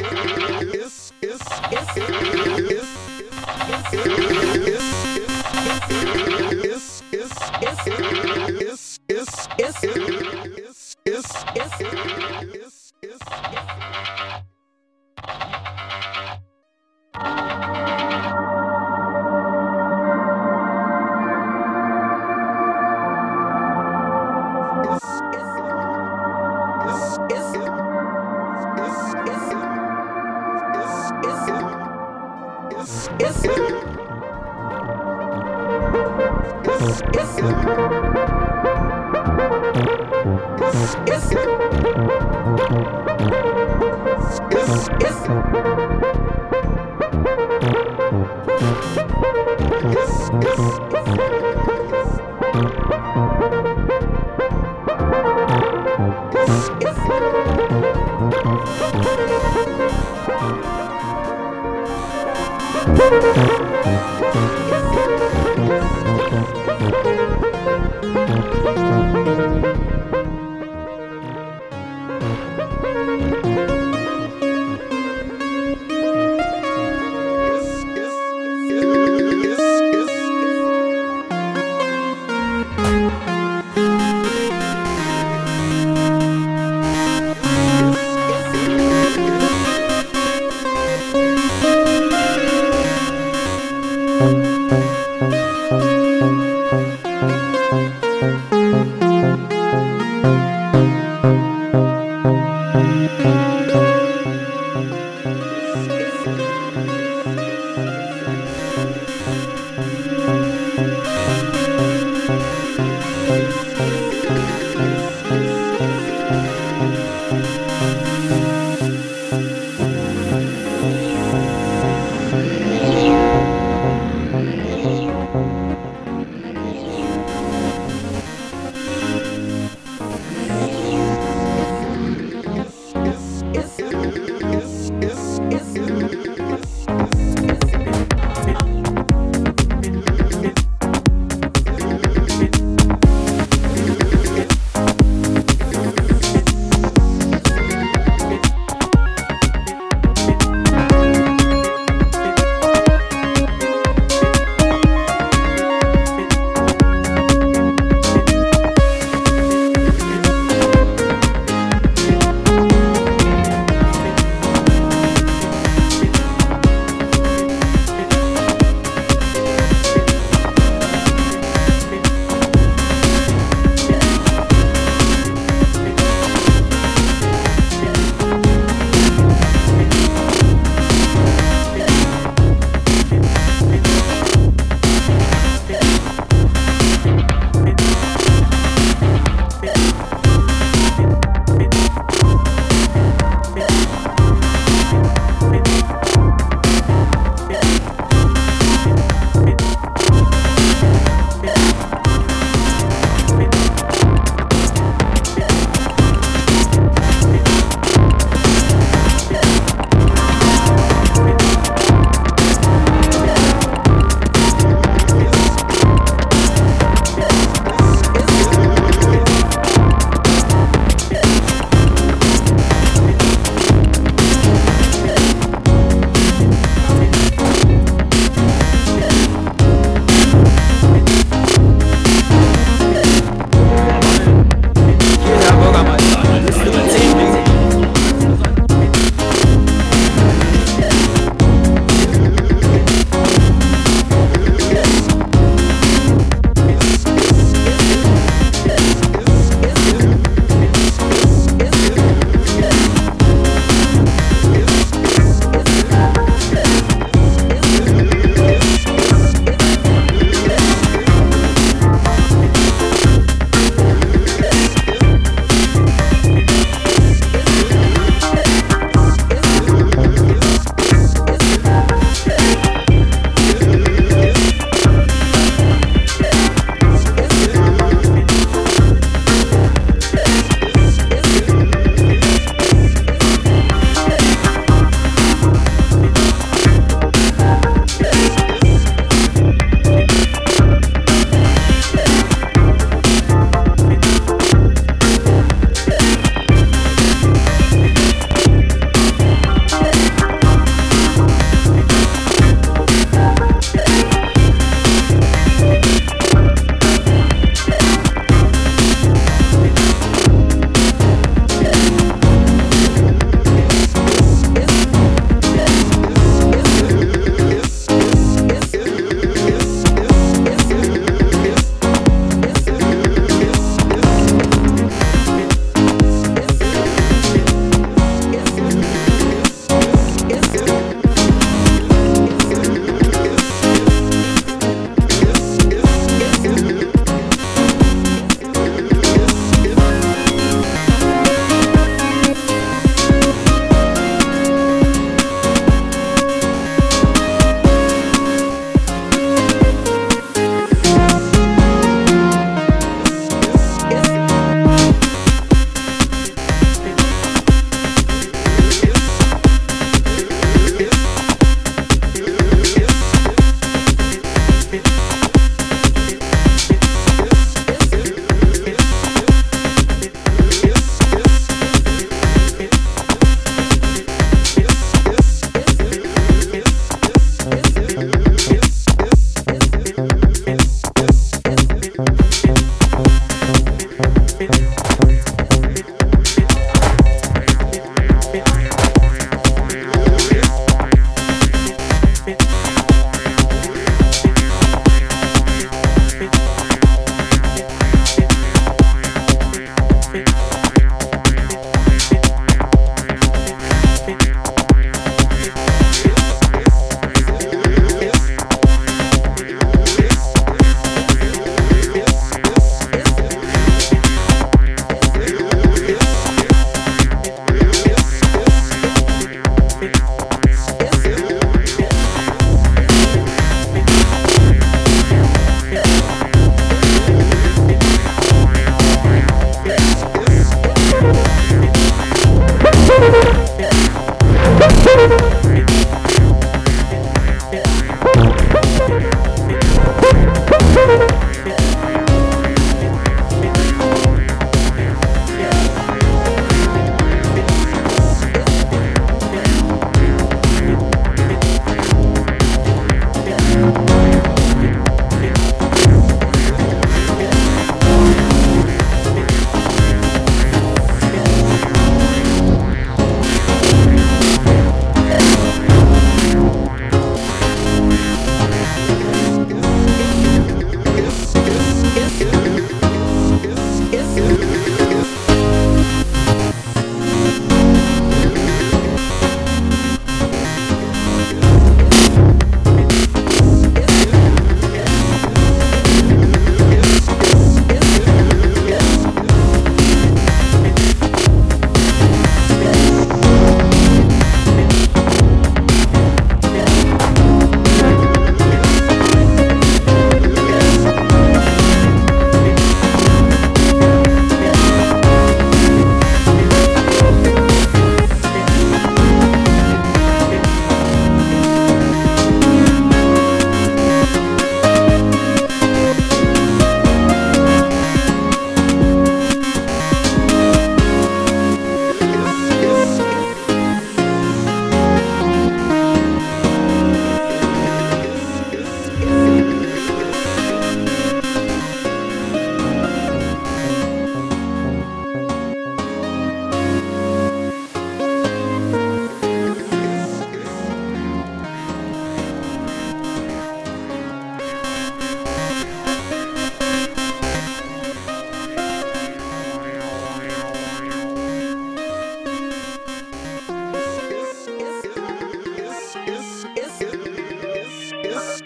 is is is is is is Thank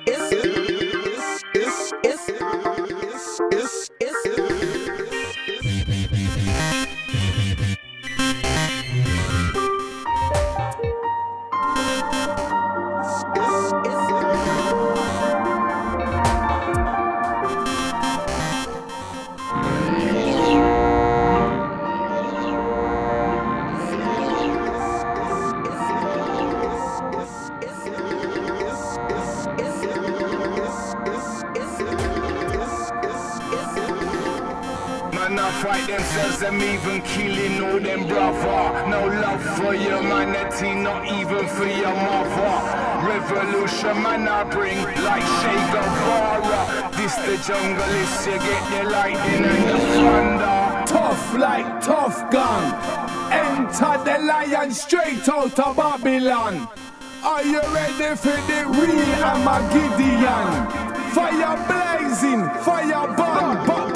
it's, I'm even killing all them brother. No love for your humanity, not even for your mother. Revolution man I bring like Che Guevara. This the jungle it's you get your lightning and your thunder. Tough like tough gun. Enter the lion straight out of Babylon. Are you ready for the real Armagideon? Fire blazing, fire burn, burn.